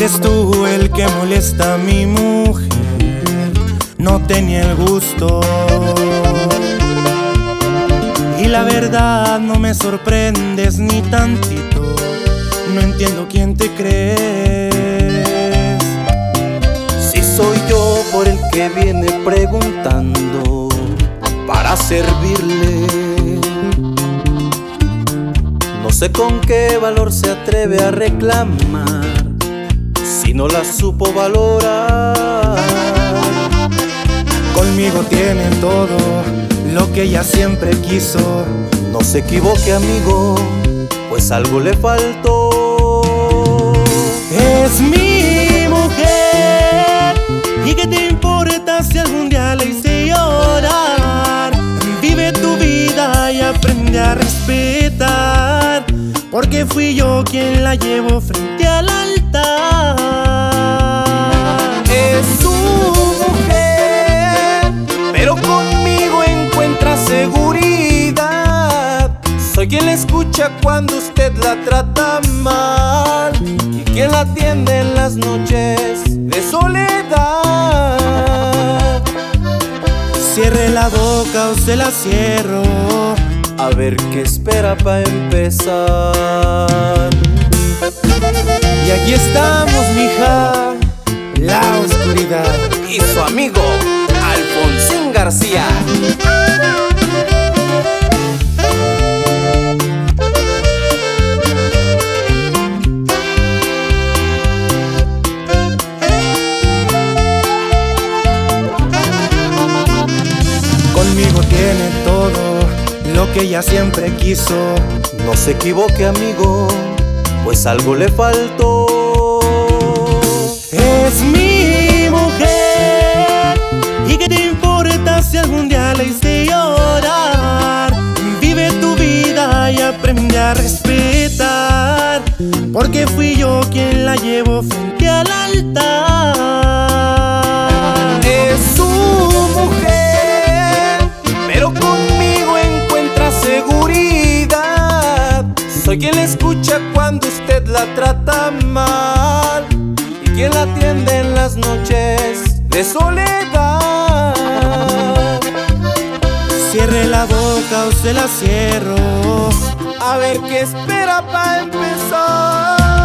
Eres tú el que molesta a mi mujer, no tenía el gusto. La verdad no me sorprendes ni tantito, no entiendo quién te crees. Si soy yo por el que viene preguntando para servirle. No sé con qué valor se atreve a reclamar si no la supo valorar. Conmigo tiene todo lo que ella siempre quiso. No se equivoque, amigo, pues algo le faltó. Es mi mujer. ¿Y qué te importa si algún día la hice llorar? Vive tu vida y aprende a respetar. Porque fui yo quien la llevo frente al altar. Escucha cuando usted la trata mal y quien la atiende en las noches de soledad. Cierre la boca o se la cierro. A ver qué espera para empezar. Y aquí estamos, mija, la oscuridad. Y su amigo, Alfonsín García. Que ella siempre quiso. No se equivoque, amigo, pues algo le faltó. Es mi mujer. ¿Y qué te importa si algún día la hice llorar? Vive tu vida y aprende a respetar. Porque fui yo quien la llevo frente al altar. Soy quien escucha cuando usted la trata mal y quien la atiende en las noches de soledad. Cierre la boca o se la cierro. A ver qué espera para empezar.